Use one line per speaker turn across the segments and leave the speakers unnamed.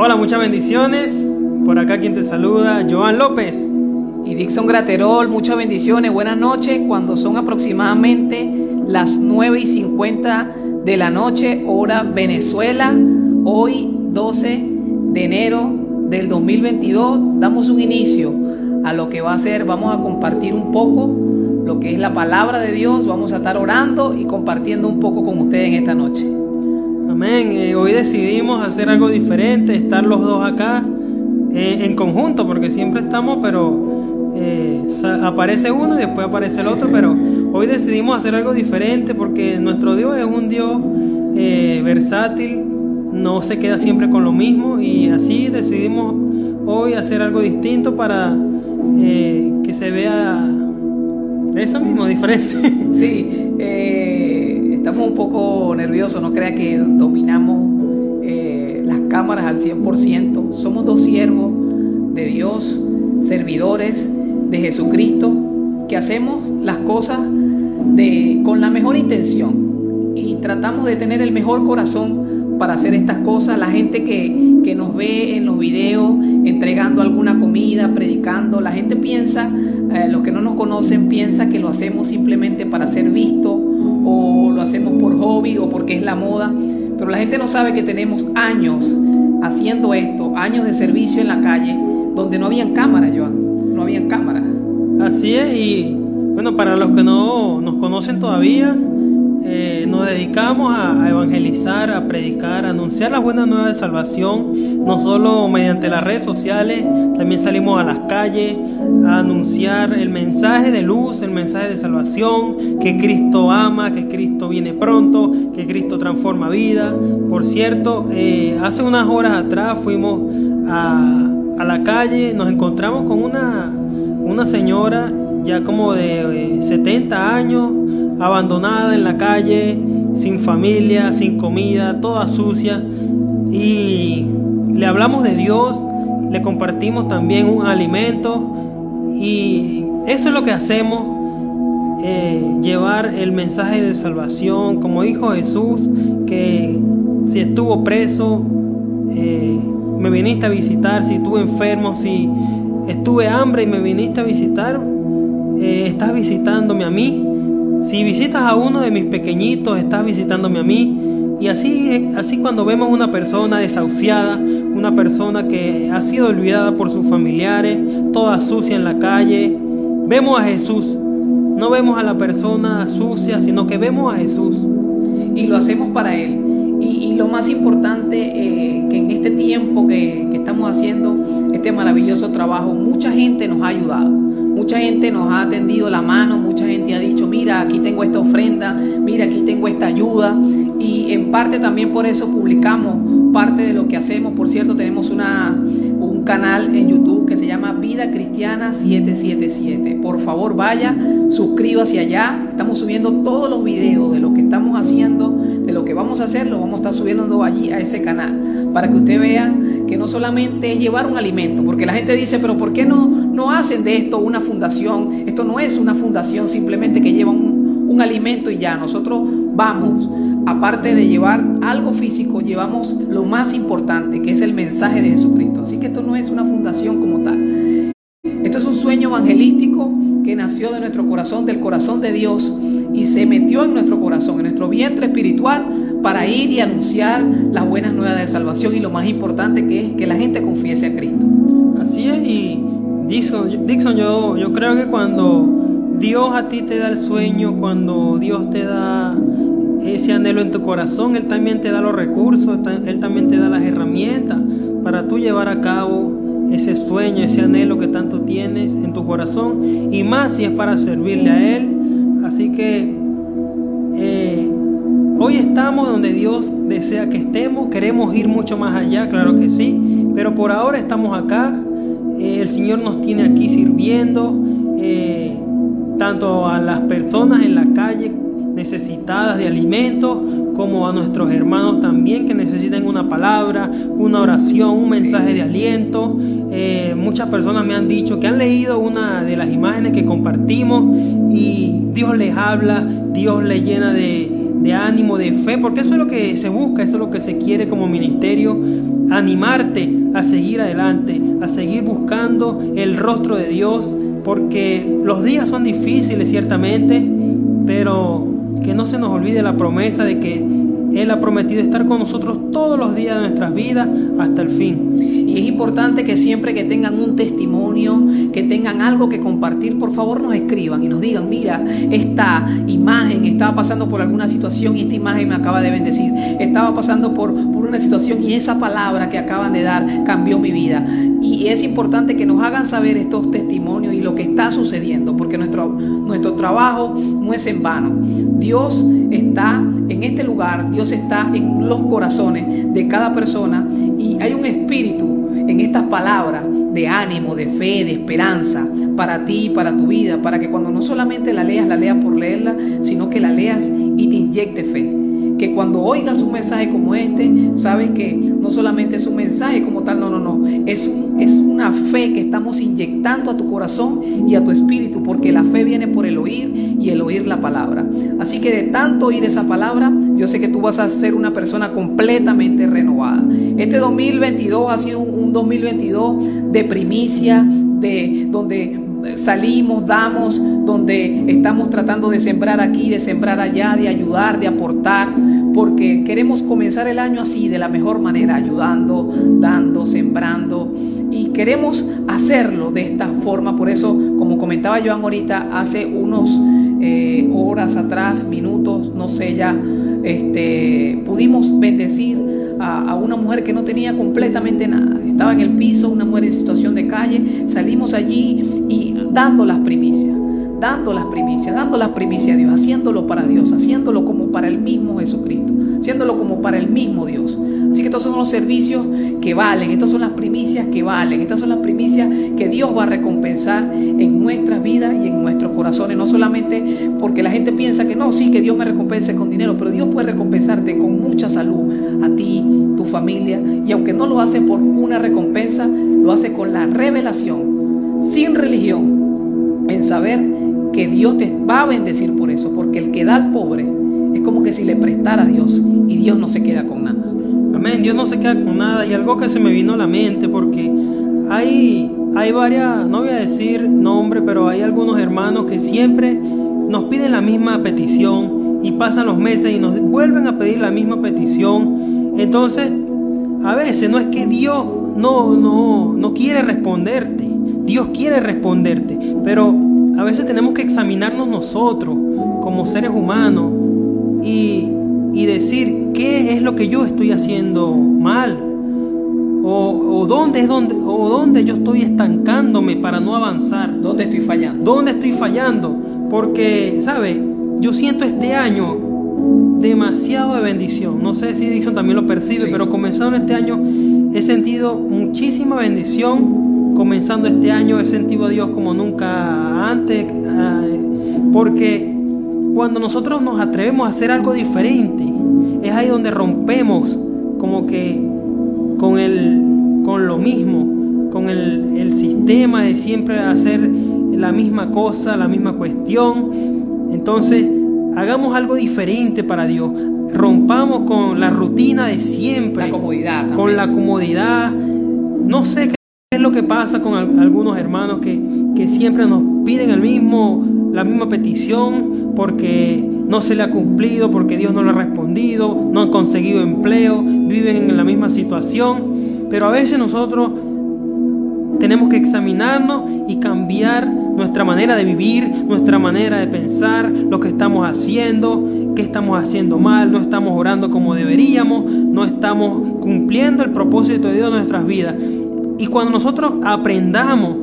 Hola, muchas bendiciones. Por acá quien te saluda, Joan López.
Y Dixon Graterol, muchas bendiciones, buenas noches. Cuando son aproximadamente las 9 y 50 de la noche, hora Venezuela, hoy 12 de enero del 2022, damos un inicio a lo que va a ser, vamos a compartir un poco lo que es la palabra de Dios, vamos a estar orando y compartiendo un poco con ustedes en esta noche.
Amén. Eh, hoy decidimos hacer algo diferente, estar los dos acá eh, en conjunto, porque siempre estamos, pero eh, aparece uno y después aparece el otro, pero hoy decidimos hacer algo diferente porque nuestro Dios es un Dios versátil, no se queda siempre con lo mismo y así decidimos hoy hacer algo distinto para que se vea eso mismo, diferente.
Sí, estamos un poco nerviosos, no crea que dominamos eh, las cámaras al 100%. Somos dos siervos de Dios, servidores de Jesucristo, que hacemos las cosas de, con la mejor intención y tratamos de tener el mejor corazón para hacer estas cosas. La gente que, nos ve en los videos entregando alguna comida, predicando, la gente piensa, eh, los que no nos conocen, piensa que lo hacemos simplemente para ser visto o lo hacemos por hobby o porque es la moda, pero la gente no sabe que tenemos años haciendo esto, años de servicio en la calle, donde no habían cámaras, Joan, no habían cámaras.
Así es, y bueno, para los que no nos conocen todavía, eh, nos dedicamos a, evangelizar, a predicar, a anunciar las buenas nuevas de salvación, no solo mediante las redes sociales, también salimos a las calles a anunciar el mensaje de luz, el mensaje de salvación, que Cristo ama, que Cristo viene pronto, que Cristo transforma vida. Por cierto, eh, hace unas horas atrás fuimos a, a la calle, nos encontramos con una, una señora ya como de 70 eh, años, abandonada en la calle, sin familia, sin comida, toda sucia. Y le hablamos de Dios, le compartimos también un alimento y eso es lo que hacemos, eh, llevar el mensaje de salvación, como dijo Jesús, que si estuvo preso, eh, me viniste a visitar, si estuve enfermo, si estuve hambre y me viniste a visitar, eh, estás visitándome a mí. Si visitas a uno de mis pequeñitos, estás visitándome a mí. Y así, así cuando vemos una persona desahuciada, una persona que ha sido olvidada por sus familiares, toda sucia en la calle, vemos a Jesús. No vemos a la persona sucia, sino que vemos a Jesús.
Y lo hacemos para Él. Y, lo más importante, eh, que en este tiempo que, que estamos haciendo este maravilloso trabajo, mucha gente nos ha ayudado Mucha gente nos ha tendido la mano, mucha gente ha dicho, mira, aquí tengo esta ofrenda, mira, aquí tengo esta ayuda. Y en parte también por eso publicamos parte de lo que hacemos. Por cierto, tenemos una, un canal en YouTube que se llama Vida Cristiana 777. Por favor, vaya, suscríbase allá. Estamos subiendo todos los videos de lo que estamos haciendo, de lo que vamos a hacer, lo vamos a estar subiendo allí a ese canal para que usted vea que no solamente es llevar un alimento, porque la gente dice, pero ¿por qué no, no hacen de esto una fundación? Esto no es una fundación simplemente que lleva un, un alimento y ya. Nosotros vamos, aparte de llevar algo físico, llevamos lo más importante, que es el mensaje de Jesucristo. Así que esto no es una fundación como tal. Esto es un sueño evangelístico que nació de nuestro corazón, del corazón de Dios, y se metió en nuestro corazón, en nuestro vientre espiritual, para ir y anunciar las buenas nuevas de salvación y lo más importante que es que la gente confiese a Cristo.
Así es, y Dixon, yo, yo creo que cuando Dios a ti te da el sueño, cuando Dios te da ese anhelo en tu corazón, Él también te da los recursos, Él también te da las herramientas para tú llevar a cabo ese sueño, ese anhelo que tanto tienes en tu corazón, y más si es para servirle a Él. Así que eh, Hoy estamos donde Dios desea que estemos, queremos ir mucho más allá, claro que sí, pero por ahora estamos acá, eh, el Señor nos tiene aquí sirviendo, eh, tanto a las personas en la calle necesitadas de alimentos, como a nuestros hermanos también que necesitan una palabra, una oración, un mensaje de aliento. Eh, muchas personas me han dicho que han leído una de las imágenes que compartimos y Dios les habla, Dios les llena de, de ánimo, de fe, porque eso es lo que se busca, eso es lo que se quiere como ministerio, animarte a seguir adelante, a seguir buscando el rostro de Dios, porque los días son difíciles ciertamente, pero que no se nos olvide la promesa de que él ha prometido estar con nosotros todos los días de nuestras vidas hasta el fin.
Es importante que siempre que tengan un testimonio, que tengan algo que compartir, por favor nos escriban y nos digan, mira, esta imagen estaba pasando por alguna situación y esta imagen me acaba de bendecir. Estaba pasando por, por una situación y esa palabra que acaban de dar cambió mi vida. Y es importante que nos hagan saber estos testimonios y lo que está sucediendo, porque nuestro, nuestro trabajo no es en vano. Dios está en este lugar, Dios está en los corazones de cada persona y hay un espíritu en estas palabras de ánimo, de fe, de esperanza para ti, para tu vida, para que cuando no solamente la leas, la leas por leerla, sino que la leas y te inyecte fe que cuando oigas un mensaje como este, sabes que no solamente es un mensaje como tal, no, no, no, es, un, es una fe que estamos inyectando a tu corazón y a tu espíritu, porque la fe viene por el oír y el oír la palabra. Así que de tanto oír esa palabra, yo sé que tú vas a ser una persona completamente renovada. Este 2022 ha sido un 2022 de primicia, de donde salimos, damos, donde estamos tratando de sembrar aquí, de sembrar allá, de ayudar, de aportar, porque queremos comenzar el año así, de la mejor manera, ayudando, dando, sembrando, y queremos hacerlo de esta forma. Por eso, como comentaba Joan ahorita, hace unos eh, horas atrás, minutos, no sé ya, este, pudimos bendecir a, una mujer que no tenía completamente nada. Estaba en el piso, una mujer en situación de calle. Salimos allí y dando las primicias, dando las primicias, dando las primicias a Dios, haciéndolo para Dios, haciéndolo como para el mismo Jesucristo, haciéndolo como para el mismo Dios. Estos son los servicios que valen, estas son las primicias que valen, estas son las primicias que Dios va a recompensar en nuestras vidas y en nuestros corazones. No solamente porque la gente piensa que no, sí, que Dios me recompense con dinero, pero Dios puede recompensarte con mucha salud a ti, tu familia. Y aunque no lo hace por una recompensa, lo hace con la revelación, sin religión, en saber que Dios te va a bendecir por eso, porque el que da al pobre es como que si le prestara a Dios y Dios no se queda con nada.
Amén, Dios no se queda con nada. Y algo que se me vino a la mente, porque hay, hay varias, no voy a decir nombre, pero hay algunos hermanos que siempre nos piden la misma petición y pasan los meses y nos vuelven a pedir la misma petición. Entonces, a veces no es que Dios no, no, no quiere responderte, Dios quiere responderte, pero a veces tenemos que examinarnos nosotros como seres humanos y y decir qué es lo que yo estoy haciendo mal o, dónde es donde o dónde yo estoy estancándome para no avanzar.
¿Dónde estoy fallando?
¿Dónde estoy fallando? Porque, ¿sabe? Yo siento este año demasiado de bendición. No sé si Dixon también lo percibe, pero comenzando este año he sentido muchísima bendición. Comenzando este año he sentido a Dios como nunca antes, porque cuando nosotros nos atrevemos a hacer algo diferente, es ahí donde rompemos como que con, el, con lo mismo, con el, el sistema de siempre hacer la misma cosa, la misma cuestión. Entonces, hagamos algo diferente para Dios. Rompamos con la rutina de siempre.
La comodidad.
Con la comodidad. No sé qué es lo que pasa con algunos hermanos que, que siempre nos piden el mismo, la misma petición porque no se le ha cumplido, porque Dios no le ha no han conseguido empleo, viven en la misma situación. Pero a veces nosotros tenemos que examinarnos y cambiar nuestra manera de vivir, nuestra manera de pensar, lo que estamos haciendo, qué estamos haciendo mal, no estamos orando como deberíamos, no estamos cumpliendo el propósito de Dios en nuestras vidas. Y cuando nosotros aprendamos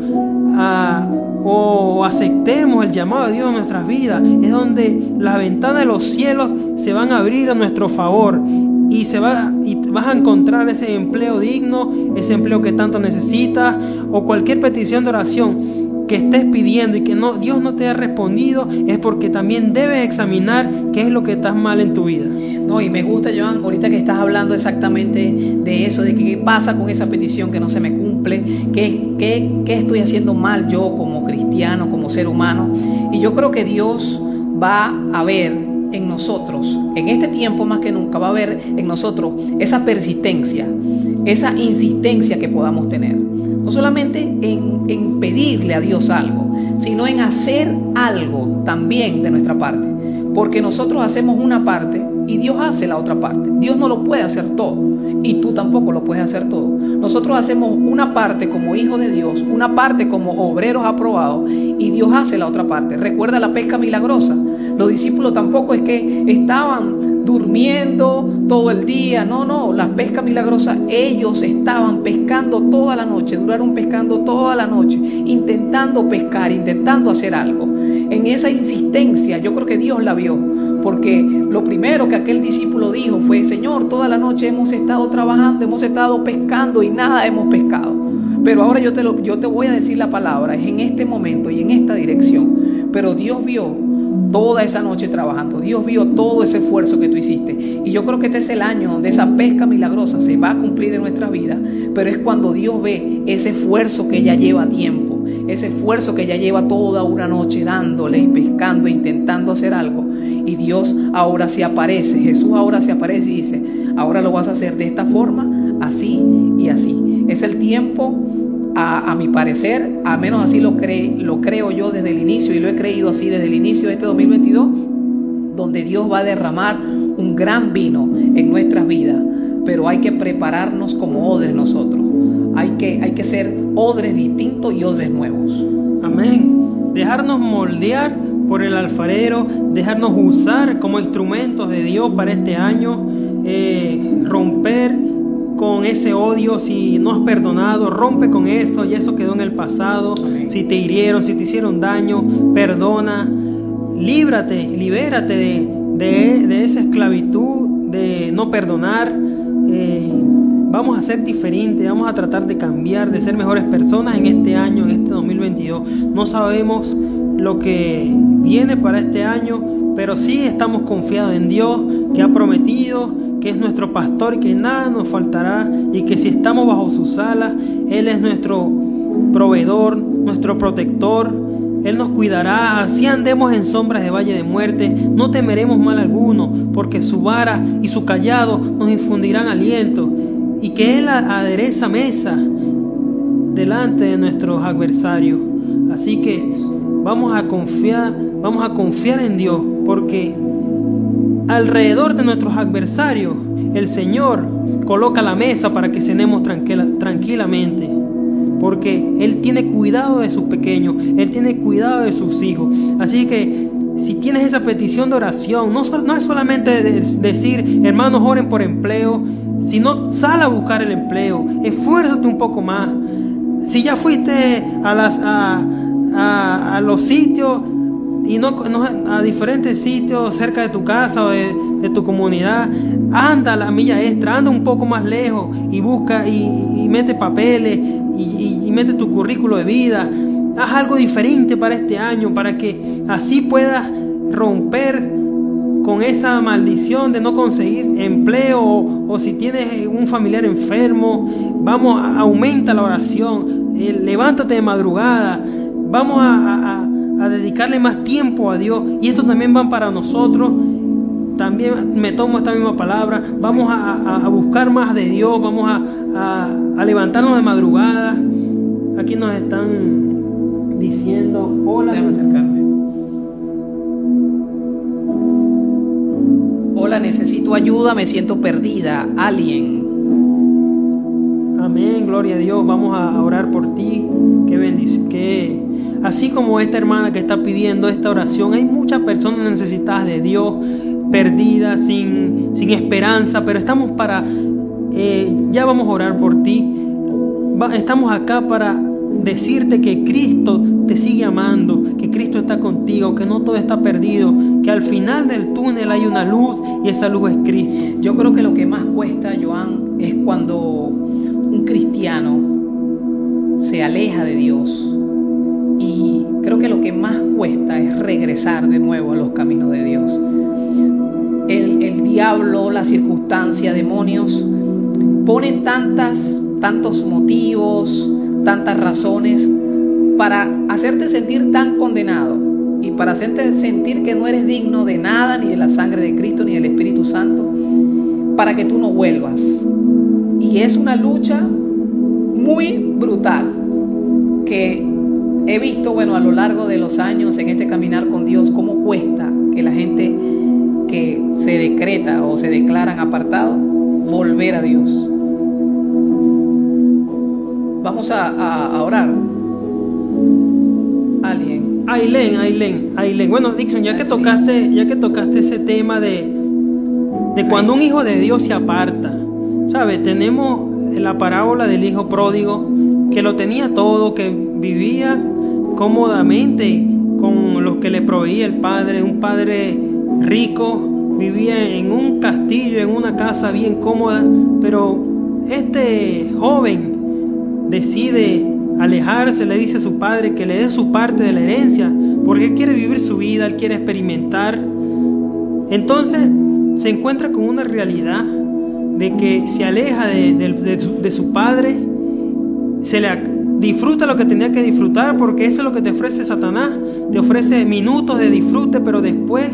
a o aceptemos el llamado de Dios en nuestras vidas, es donde las ventanas de los cielos se van a abrir a nuestro favor y, se va, y vas a encontrar ese empleo digno, ese empleo que tanto necesitas o cualquier petición de oración que estés pidiendo y que no, Dios no te ha respondido, es porque también debes examinar qué es lo que estás mal en tu vida.
No, y me gusta, Joan, ahorita que estás hablando exactamente de eso, de qué pasa con esa petición que no se me cumple, qué, estoy haciendo mal yo como cristiano, como ser humano. Y yo creo que Dios va a ver en nosotros, en este tiempo más que nunca, va a haber en nosotros esa persistencia, esa insistencia que podamos tener. No solamente en, en pedirle a Dios algo, sino en hacer algo también de nuestra parte. Porque nosotros hacemos una parte y Dios hace la otra parte. Dios no lo puede hacer todo y tú tampoco lo puedes hacer todo. Nosotros hacemos una parte como hijos de Dios, una parte como obreros aprobados y Dios hace la otra parte. Recuerda la pesca milagrosa. Los discípulos tampoco es que estaban durmiendo todo el día. No, no, la pesca milagrosa, ellos estaban pescando toda la noche, duraron pescando toda la noche, intentando pescar, intentando hacer algo. En esa insistencia, yo creo que Dios la vio, porque lo primero que aquel discípulo dijo fue, Señor, toda la noche hemos estado trabajando, hemos estado pescando y nada hemos pescado. Pero ahora yo te, lo, yo te voy a decir la palabra, es en este momento y en esta dirección. Pero Dios vio toda esa noche trabajando. Dios vio todo ese esfuerzo que tú hiciste. Y yo creo que este es el año donde esa pesca milagrosa se va a cumplir en nuestra vida. Pero es cuando Dios ve ese esfuerzo que ya lleva tiempo. Ese esfuerzo que ya lleva toda una noche dándole y pescando, intentando hacer algo. Y Dios ahora se aparece. Jesús ahora se aparece y dice, ahora lo vas a hacer de esta forma, así y así. Es el tiempo a, mi parecer, a menos así lo, lo creo yo desde el inicio y lo he creído así desde el inicio de este 2022, donde Dios va a derramar un gran vino en nuestras vidas, pero hay que prepararnos como odres nosotros. Hay que, hay que ser odres distintos y odres nuevos.
Amén. Dejarnos moldear por el alfarero, dejarnos usar como instrumentos de Dios para este año, eh, romper con ese odio, si no has perdonado, rompe con eso y eso quedó en el pasado. Si te hirieron, si te hicieron daño, perdona. Líbrate, libérate de, de, esa esclavitud de no perdonar. Eh, vamos a ser diferentes, vamos a tratar de cambiar, de ser mejores personas en este año, en este 2022. No sabemos lo que viene para este año, pero sí estamos confiados en Dios que ha prometido que es nuestro pastor y que nada nos faltará y que si estamos bajo sus alas, Él es nuestro proveedor, nuestro protector. Él nos cuidará, así andemos en sombras de valle de muerte, no temeremos mal alguno, porque su vara y su callado nos infundirán aliento, y que Él adereza mesa delante de nuestros adversarios. Así que vamos a confiar, vamos a confiar en Dios, porque alrededor de nuestros adversarios, el Señor coloca la mesa para que cenemos tranquilamente. Porque Él tiene cuidado de sus pequeños, Él tiene cuidado de sus hijos. Así que si tienes esa petición de oración, no, no es solamente decir, hermanos, oren por empleo, sino sal a buscar el empleo, esfuérzate un poco más. Si ya fuiste a, las, a, a los sitios, y no, a diferentes sitios cerca de tu casa o de, tu comunidad. Anda la milla extra, anda un poco más lejos y busca y, mete papeles y, mete tu currículo de vida. Haz algo diferente para este año para que así puedas romper con esa maldición de no conseguir empleo o, si tienes un familiar enfermo. Vamos, aumenta la oración, eh, levántate de madrugada. Vamos a a dedicarle más tiempo a Dios. Y esto también va para nosotros. También me tomo esta misma palabra. Vamos a, buscar más de Dios. Vamos a, levantarnos de madrugada. Aquí nos están diciendo, hola.
Hola, necesito ayuda, me siento perdida. Alguien.
Amén, gloria a Dios. Vamos a orar por ti. Qué bendición. Qué Así como esta hermana que está pidiendo esta oración, hay muchas personas necesitadas de Dios, perdidas, sin, sin esperanza, pero estamos para, eh, ya vamos a orar por ti. estamos acá para decirte que Cristo te sigue amando, que Cristo está contigo, que no todo está perdido, que al final del túnel hay una luz y esa luz es Cristo.
Yo creo que lo que más cuesta, Joan, es cuando un cristiano se aleja de Dios creo que lo que más cuesta es regresar de nuevo a los caminos de Dios. El, diablo, la circunstancia, demonios, ponen tantas, tantos motivos, tantas razones para hacerte sentir tan condenado. y para hacerte sentir que no eres digno de nada, ni de la sangre de Cristo, ni del Espíritu Santo, para que tú no vuelvas. Y es una lucha muy brutal que he visto, bueno, a lo largo de los años en este caminar con Dios, cómo cuesta que la gente que se decreta o se declaran apartados, volver a Dios. Vamos a, orar.
Alguien. Ailén, Ailén, Ailén. Bueno, Dixon, ya que tocaste, ya que tocaste ese tema de, de cuando un hijo de Dios se aparta, ¿sabes? Tenemos la parábola del hijo pródigo que lo tenía todo, que vivía cómodamente con los que le proveía el padre, un padre rico, vivía en un castillo, en una casa bien cómoda, pero este joven decide alejarse, le dice a su padre que le dé su parte de la herencia, porque él quiere vivir su vida, él quiere experimentar. Entonces se encuentra con una realidad de que se aleja de, su, padre, se le disfruta lo que tenía que disfrutar, porque eso es lo que te ofrece Satanás, te ofrece minutos de disfrute, pero después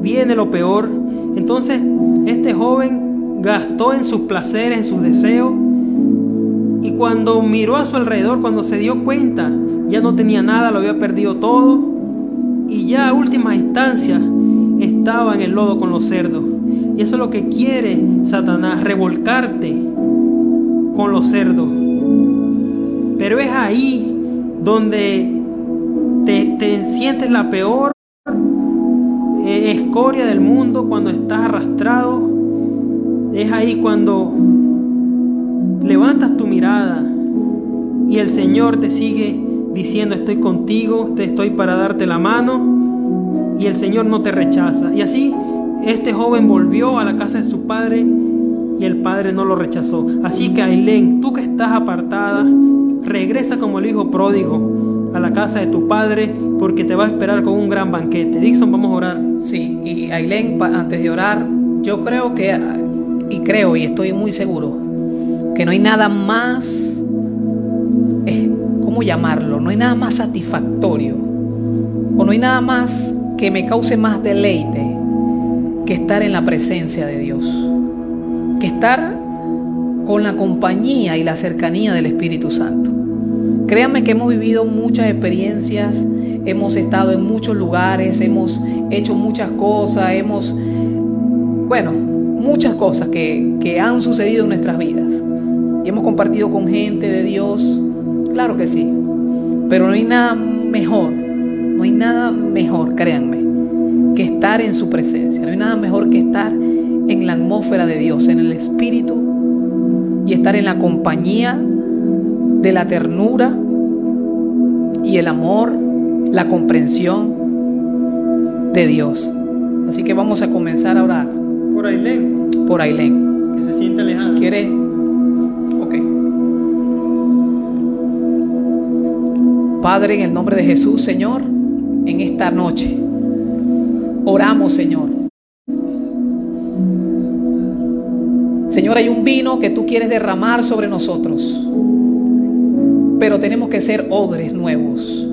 viene lo peor. Entonces, este joven gastó en sus placeres, en sus deseos, y cuando miró a su alrededor, cuando se dio cuenta, ya no tenía nada, lo había perdido todo, y ya a última instancia estaba en el lodo con los cerdos. Y eso es lo que quiere Satanás, revolcarte con los cerdos. Pero es ahí donde te, te sientes la peor eh, escoria del mundo, cuando estás arrastrado. Es ahí cuando levantas tu mirada y el Señor te sigue diciendo estoy contigo, te estoy para darte la mano y el Señor no te rechaza. Y así este joven volvió a la casa de su padre y el padre no lo rechazó. Así que Ailén, tú que estás apartada, regresa como el hijo pródigo a la casa de tu padre porque te va a esperar con un gran banquete. Dixon, vamos a orar.
Sí, y Ailén, antes de orar, yo creo que, y creo y estoy muy seguro, que no hay nada más, ¿cómo llamarlo? No hay nada más satisfactorio o no hay nada más que me cause más deleite que estar en la presencia de Dios, que estar con la compañía y la cercanía del Espíritu Santo. Créanme que hemos vivido muchas experiencias, hemos estado en muchos lugares, hemos hecho muchas cosas, hemos, bueno, muchas cosas que, que han sucedido en nuestras vidas. Y hemos compartido con gente de Dios, claro que sí, pero no hay nada mejor, no hay nada mejor, créanme, que estar en su presencia. No hay nada mejor que estar en la atmósfera de Dios, en el Espíritu y estar en la compañía de la ternura y el amor, la comprensión de Dios. Así que vamos a comenzar a orar.
Por Ailén.
Por Ailén.
Que se siente alejada.
¿Quiere? Ok. Padre, en el nombre de Jesús, Señor, en esta noche Oramos, Señor. Señor, hay un vino que tú quieres derramar sobre nosotros, pero tenemos que ser odres nuevos.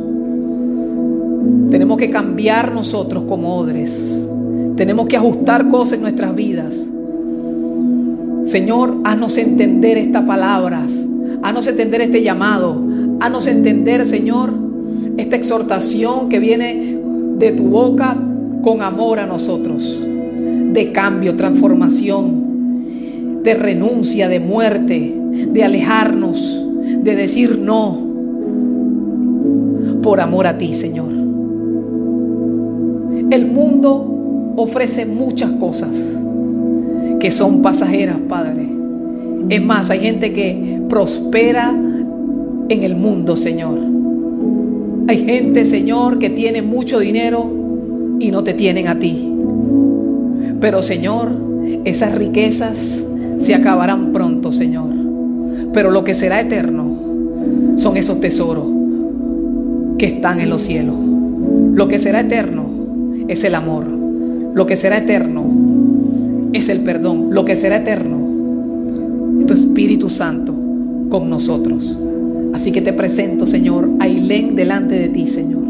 Tenemos que cambiar nosotros como odres. Tenemos que ajustar cosas en nuestras vidas. Señor, haznos entender estas palabras. Haznos entender este llamado. Haznos entender, Señor, esta exhortación que viene de tu boca con amor a nosotros, de cambio, transformación, de renuncia, de muerte, de alejarnos, de decir no, por amor a ti, Señor. El mundo ofrece muchas cosas que son pasajeras, Padre. Es más, hay gente que prospera en el mundo, Señor. Hay gente, Señor, que tiene mucho dinero y no te tienen a ti. Pero Señor, esas riquezas se acabarán pronto, Señor. Pero lo que será eterno son esos tesoros que están en los cielos. Lo que será eterno es el amor. Lo que será eterno es el perdón. Lo que será eterno es tu Espíritu Santo con nosotros. Así que te presento, Señor, a Ailén delante de ti, Señor.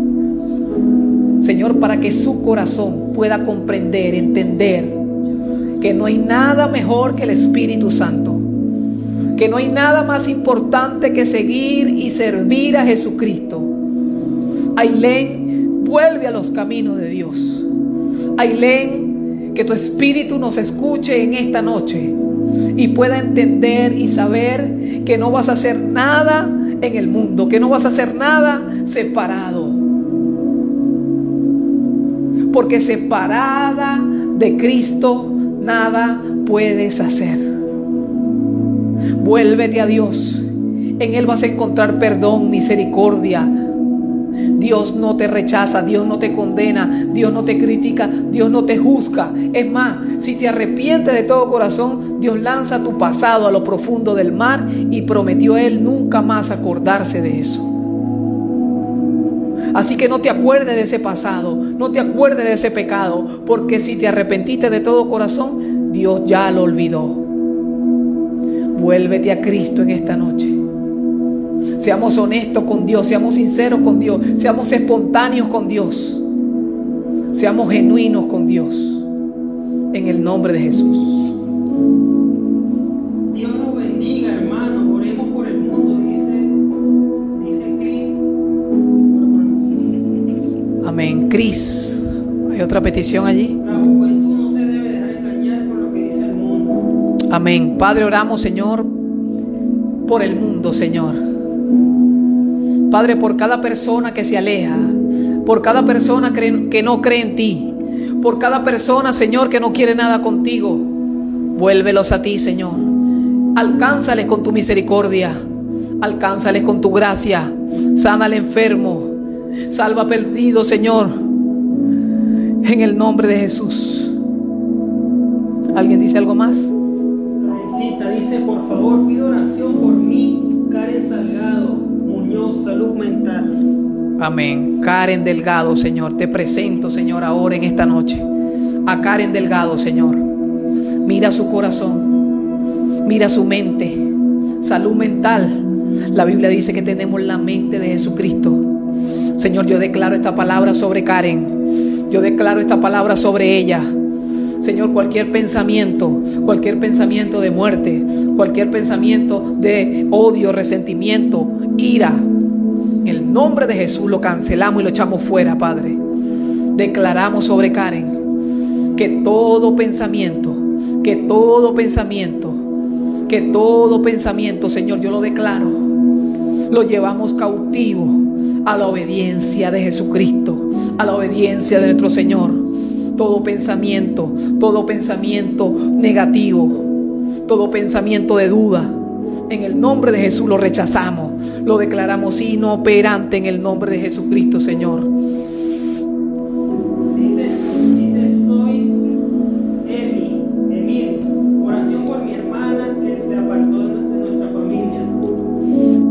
Señor, para que su corazón pueda comprender, entender que no hay nada mejor que el Espíritu Santo, que no hay nada más importante que seguir y servir a Jesucristo. Ailén, vuelve a los caminos de Dios. Ailén, que tu Espíritu nos escuche en esta noche y pueda entender y saber que no vas a hacer nada en el mundo, que no vas a hacer nada separado. Porque separada de Cristo nada puedes hacer. Vuélvete a Dios. En Él vas a encontrar perdón, misericordia. Dios no te rechaza, Dios no te condena, Dios no te critica, Dios no te juzga. Es más, si te arrepientes de todo corazón, Dios lanza tu pasado a lo profundo del mar y prometió a Él nunca más acordarse de eso. Así que no te acuerdes de ese pasado, no te acuerdes de ese pecado, porque si te arrepentiste de todo corazón, Dios ya lo olvidó. Vuélvete a Cristo en esta noche. Seamos honestos con Dios, seamos sinceros con Dios, seamos espontáneos con Dios, seamos genuinos con Dios. En el nombre de Jesús.
Cris,
¿hay otra petición allí? Amén. Padre, oramos, Señor, por el mundo, Señor. Padre, por cada persona que se aleja, por cada persona que que no cree en ti, por cada persona, Señor, que no quiere nada contigo. Vuélvelos a ti, Señor. Alcánzales con tu misericordia. Alcánzales con tu gracia. Sana al enfermo. Salva perdido, Señor. En el nombre de Jesús. ¿Alguien dice algo más?
Karencita dice, por favor, pido oración por mí, Karen Salgado, Muñoz, salud mental.
Amén. Karen Delgado, Señor. Te presento, Señor, ahora en esta noche. A Karen Delgado, Señor. Mira su corazón. Mira su mente. Salud mental. La Biblia dice que tenemos la mente de Jesucristo. Señor, yo declaro esta palabra sobre Karen. Yo declaro esta palabra sobre ella. Señor, cualquier pensamiento, cualquier pensamiento de muerte, cualquier pensamiento de odio, resentimiento, ira, en el nombre de Jesús lo cancelamos y lo echamos fuera, Padre. Declaramos sobre Karen que todo pensamiento, que todo pensamiento, que todo pensamiento, Señor, yo lo declaro, lo llevamos cautivo a la obediencia de Jesucristo, a la obediencia de nuestro Señor. Todo pensamiento, todo pensamiento negativo, todo pensamiento de duda, en el nombre de Jesús lo rechazamos, lo declaramos inoperante en el nombre de Jesucristo, Señor.
Dice, dice, soy Emi, Emil, oración por mi hermana que se apartó de nuestra familia.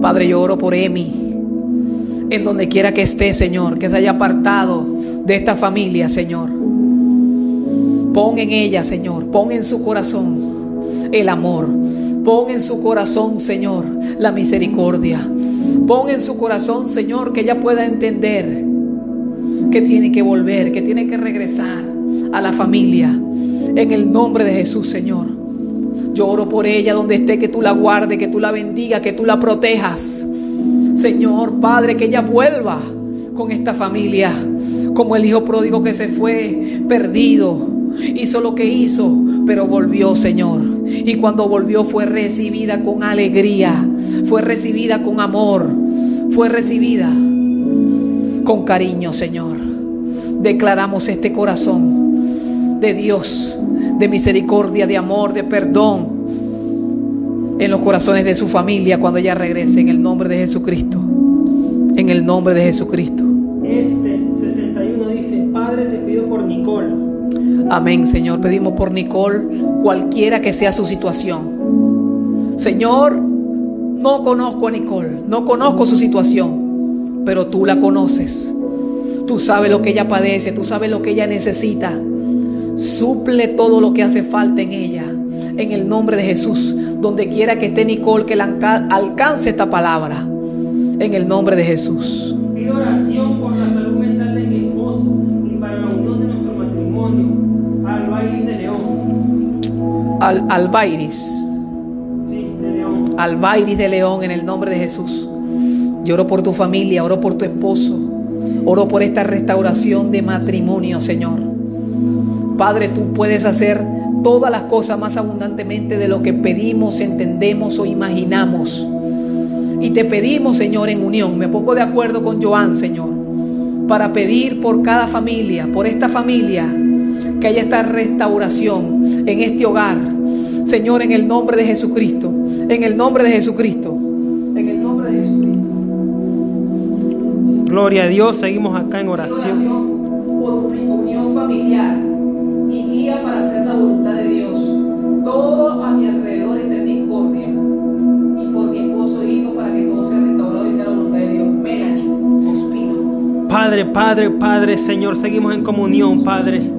Padre, yo oro por Emi, en donde quiera que esté, Señor, que se haya apartado de esta familia, Señor. Pon en ella, Señor, pon en su corazón el amor. Pon en su corazón, Señor, la misericordia. Pon en su corazón, Señor, que ella pueda entender que tiene que volver, que tiene que regresar a la familia. En el nombre de Jesús, Señor. Yo oro por ella donde esté, que tú la guardes, que tú la bendiga, que tú la protejas. Señor, Padre, que ella vuelva con esta familia, como el hijo pródigo que se fue perdido. Hizo lo que hizo, pero volvió, Señor. Y cuando volvió fue recibida con alegría, fue recibida con amor, fue recibida con cariño, Señor. Declaramos este corazón de Dios, de misericordia, de amor, de perdón en los corazones de su familia cuando ella regrese en el nombre de Jesucristo. En el nombre de Jesucristo.
Este 61 dice, Padre, te pido por Nicole.
Amén, Señor. Pedimos por Nicole, cualquiera que sea su situación. Señor, no conozco a Nicole, no conozco su situación, pero tú la conoces. Tú sabes lo que ella padece, tú sabes lo que ella necesita. Suple todo lo que hace falta en ella. En el nombre de Jesús, donde quiera que esté Nicole, que alcance esta palabra. En el nombre de Jesús.
Pido oración por la salud mental de mi esposo
y para la unión de nuestro matrimonio. Albairis de León. Al.
Sí, de León.
Albairis de León, en el nombre de Jesús. Yo oro por tu familia, oro por tu esposo. Oro por esta restauración de matrimonio, Señor. Padre, tú puedes hacer todas las cosas más abundantemente de lo que pedimos, entendemos o imaginamos. Y te pedimos, Señor, en unión. Me pongo de acuerdo con Joan, Señor, para pedir por cada familia, por esta familia, que haya esta restauración en este hogar. Señor, en el nombre de Jesucristo. En el nombre de Jesucristo. En el nombre de Jesucristo.
Gloria a Dios, seguimos acá en oración.
Oración por unión familiar Todo a mi alrededor está en discordia. Y por mi esposo e hijo para que todo sea restaurado y sea la voluntad de Dios. Melanie, Ospino.
Padre, Padre, Padre, Señor, seguimos en comunión, Padre.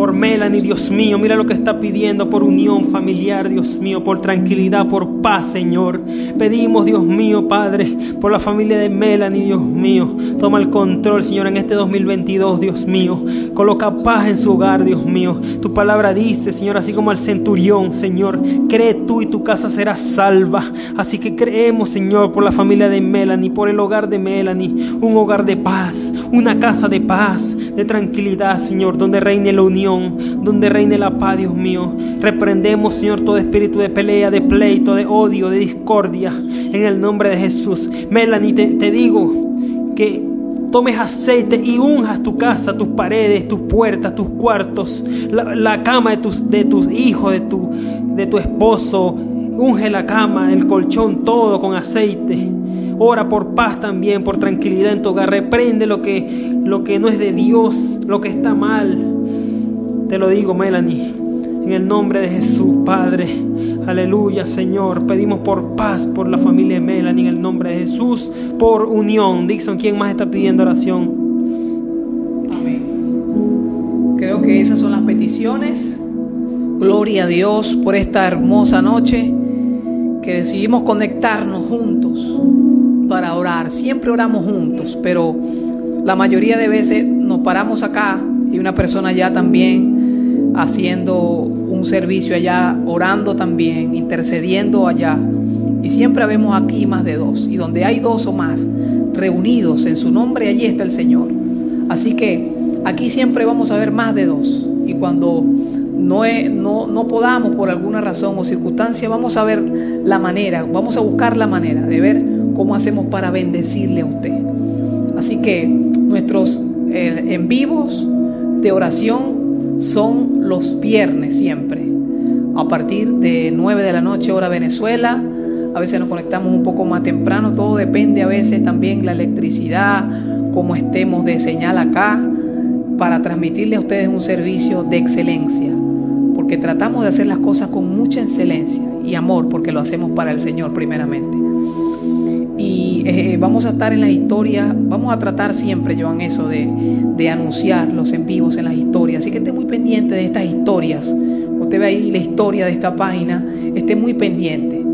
Por Melanie, Dios mío, mira lo que está pidiendo por unión familiar, Dios mío, por tranquilidad, por paz, Señor. Pedimos, Dios mío, Padre, por la familia de Melanie, Dios mío. Toma el control, Señor, en este 2022, Dios mío. Coloca paz en su hogar, Dios mío. Tu palabra dice, Señor, así como al centurión, Señor, cree tú y tu casa será salva. Así que creemos, Señor, por la familia de Melanie, por el hogar de Melanie, un hogar de paz, una casa de paz, de tranquilidad, Señor, donde reine la unión donde reine la paz, Dios mío. Reprendemos, Señor, todo espíritu de pelea, de pleito, de odio, de discordia, en el nombre de Jesús. Melanie, te, digo que tomes aceite y unjas tu casa, tus paredes, tus puertas, tus cuartos, la, la cama de tus, de tus hijos, de tu, de tu esposo. Unge la cama, el colchón, todo con aceite. Ora por paz también, por tranquilidad en tu hogar. Reprende lo que, lo que no es de Dios, lo que está mal. Te lo digo, Melanie, en el nombre de Jesús, Padre. Aleluya, Señor. Pedimos por paz por la familia de Melanie, en el nombre de Jesús, por unión. Dixon, ¿quién más está pidiendo oración?
Amén. Creo que esas son las peticiones. Gloria a Dios por esta hermosa noche que decidimos conectarnos juntos para orar. Siempre oramos juntos, pero la mayoría de veces nos paramos acá y una persona ya también haciendo un servicio allá, orando también, intercediendo allá. Y siempre vemos aquí más de dos. Y donde hay dos o más reunidos en su nombre, allí está el Señor. Así que aquí siempre vamos a ver más de dos. Y cuando no, no, no podamos por alguna razón o circunstancia, vamos a ver la manera, vamos a buscar la manera de ver cómo hacemos para bendecirle a usted. Así que nuestros eh, en vivos de oración son los viernes siempre, a partir de 9 de la noche hora Venezuela. A veces nos conectamos un poco más temprano, todo depende a veces también la electricidad, cómo estemos de señal acá, para transmitirle a ustedes un servicio de excelencia, porque tratamos de hacer las cosas con mucha excelencia y amor, porque lo hacemos para el Señor primeramente. Y eh, vamos a estar en la historia, vamos a tratar siempre, Joan, eso de, de anunciar los en vivos en las historias. Así que esté muy pendiente de estas historias. Usted ve ahí la historia de esta página, esté muy pendiente,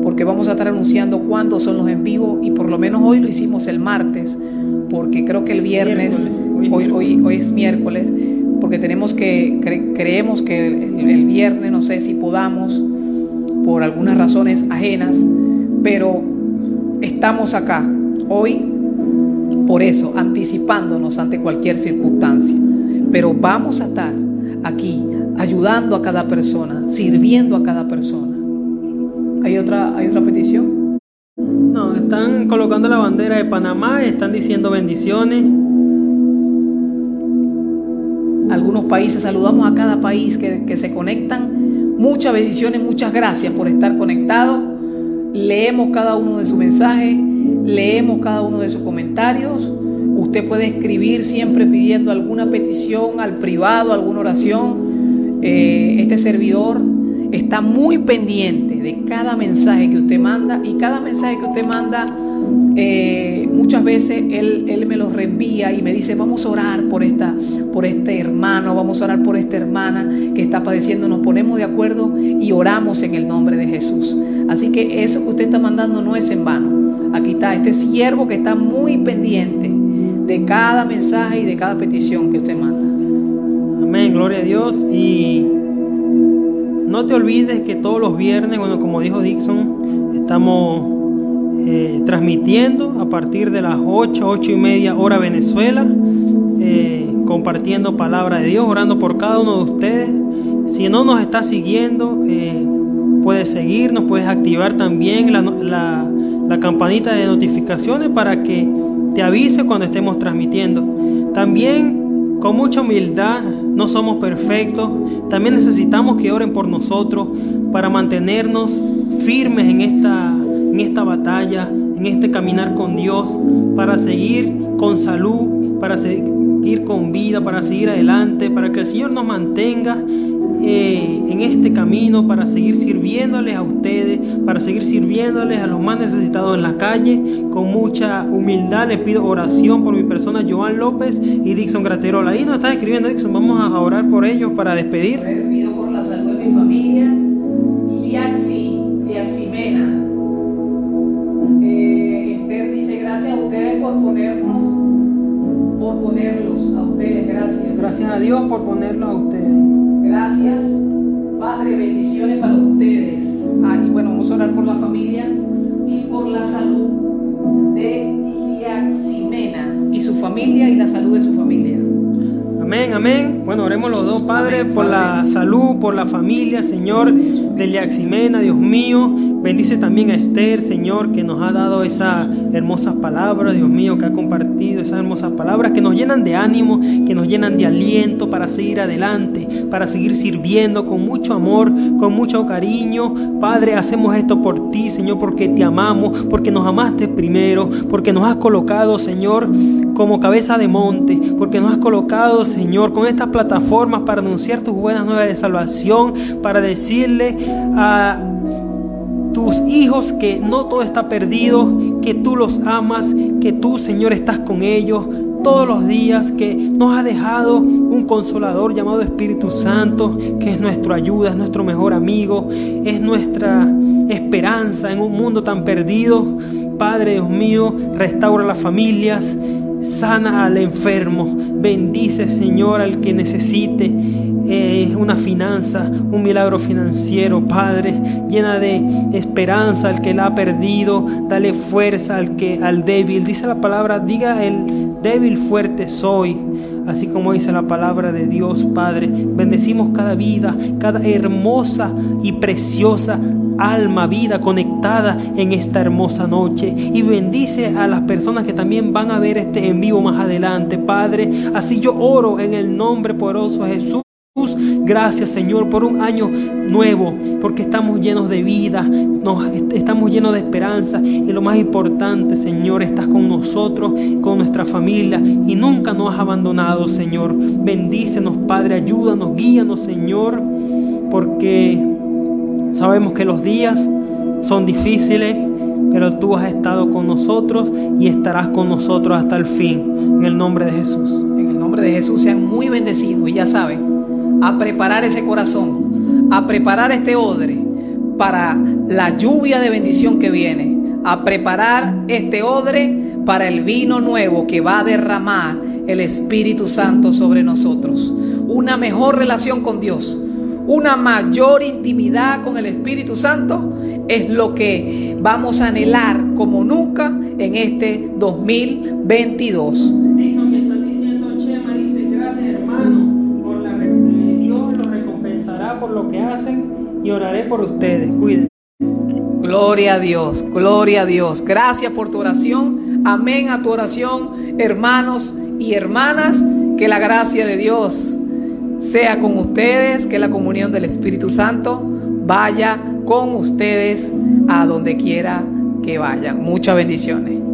porque vamos a estar anunciando cuándo son los en vivo y por lo menos hoy lo hicimos el martes, porque creo que el viernes, hoy, hoy, hoy es miércoles, porque tenemos que, creemos que el, el viernes, no sé si podamos, por algunas razones ajenas, pero estamos acá hoy por eso, anticipándonos ante cualquier circunstancia. Pero vamos a estar aquí ayudando a cada persona, sirviendo a cada persona. ¿Hay otra, ¿hay otra petición?
No, están colocando la bandera de Panamá, están diciendo bendiciones.
Algunos países, saludamos a cada país que, que se conectan. Muchas bendiciones, muchas gracias por estar conectados leemos cada uno de sus mensajes, leemos cada uno de sus comentarios. Usted puede escribir siempre pidiendo alguna petición al privado, alguna oración. Eh, este servidor está muy pendiente de cada mensaje que usted manda y cada mensaje que usted manda eh, muchas veces él, él, me lo reenvía y me dice, vamos a orar por, esta, por este hermano, vamos a orar por esta hermana que está padeciendo, nos ponemos de acuerdo y oramos en el nombre de Jesús. Así que eso que usted está mandando no es en vano. Aquí está este siervo que está muy pendiente de cada mensaje y de cada petición que usted manda.
Amén, gloria a Dios. Y no te olvides que todos los viernes, bueno, como dijo Dixon, estamos eh, transmitiendo a partir de las 8, 8 y media hora Venezuela, eh, compartiendo palabra de Dios, orando por cada uno de ustedes. Si no nos está siguiendo, eh, puedes seguirnos, puedes activar también la, la, la campanita de notificaciones para que te avise cuando estemos transmitiendo. También con mucha humildad, no somos perfectos, también necesitamos que oren por nosotros para mantenernos firmes en esta, en esta batalla, en este caminar con Dios, para seguir con salud, para seguir con vida, para seguir adelante, para que el Señor nos mantenga eh, en este camino para seguir sirviéndoles a ustedes, para seguir sirviéndoles a los más necesitados en la calle. Con mucha humildad les pido oración por mi persona, Joan López y Dixon Graterola. Ahí nos está escribiendo Dixon, vamos a orar por ellos para despedir.
Ponerlos a ustedes, gracias.
Gracias a Dios por ponerlos a ustedes.
Gracias, Padre, bendiciones para ustedes. Ah, y bueno, vamos a orar por la familia y por la salud de Liaximena y su familia y la salud de su familia.
Amén, amén. Bueno, oremos los dos, Padre, por la salud, por la familia, Señor, de Liaximena, Dios mío. Bendice también a Esther, Señor, que nos ha dado esas hermosas palabras, Dios mío, que ha compartido esas hermosas palabras que nos llenan de ánimo, que nos llenan de aliento para seguir adelante, para seguir sirviendo con mucho amor, con mucho cariño. Padre, hacemos esto por ti, Señor, porque te amamos, porque nos amaste primero, porque nos has colocado, Señor, como cabeza de monte, porque nos has colocado, Señor, con estas plataformas para anunciar tus buenas nuevas de salvación, para decirle a tus hijos que no todo está perdido, que tú los amas, que tú, Señor, estás con ellos todos los días, que nos ha dejado un consolador llamado Espíritu Santo, que es nuestra ayuda, es nuestro mejor amigo, es nuestra esperanza en un mundo tan perdido. Padre Dios mío, restaura las familias, sana al enfermo, bendice Señor al que necesite eh, una finanza, un milagro financiero, Padre, llena de esperanza al que la ha perdido, dale fuerza al que al débil. Dice la palabra, diga el débil fuerte soy. Así como dice la palabra de Dios, Padre, bendecimos cada vida, cada hermosa y preciosa alma, vida conectada en esta hermosa noche. Y bendice a las personas que también van a ver este en vivo más adelante, Padre. Así yo oro en el nombre poderoso de Jesús. Gracias Señor por un año nuevo, porque estamos llenos de vida, nos, estamos llenos de esperanza y lo más importante Señor, estás con nosotros, con nuestra familia y nunca nos has abandonado Señor. Bendícenos Padre, ayúdanos, guíanos Señor, porque sabemos que los días son difíciles, pero tú has estado con nosotros y estarás con nosotros hasta el fin, en el nombre de Jesús.
En el nombre de Jesús sean muy bendecidos y ya saben, a preparar ese corazón, a preparar este odre para la lluvia de bendición que viene, a preparar este odre para el vino nuevo que va a derramar el Espíritu Santo sobre nosotros. Una mejor relación con Dios, una mayor intimidad con el Espíritu Santo es lo que vamos a anhelar como nunca en este 2022.
Dixon me están diciendo, Chema dice, gracias hermano, por la, eh, Dios los recompensará por lo que hacen y oraré por ustedes. Cuídense.
Gloria a Dios, gloria a Dios. Gracias por tu oración. Amén a tu oración, hermanos y hermanas. Que la gracia de Dios sea con ustedes, que la comunión del Espíritu Santo vaya con ustedes a donde quiera que vayan. Muchas bendiciones.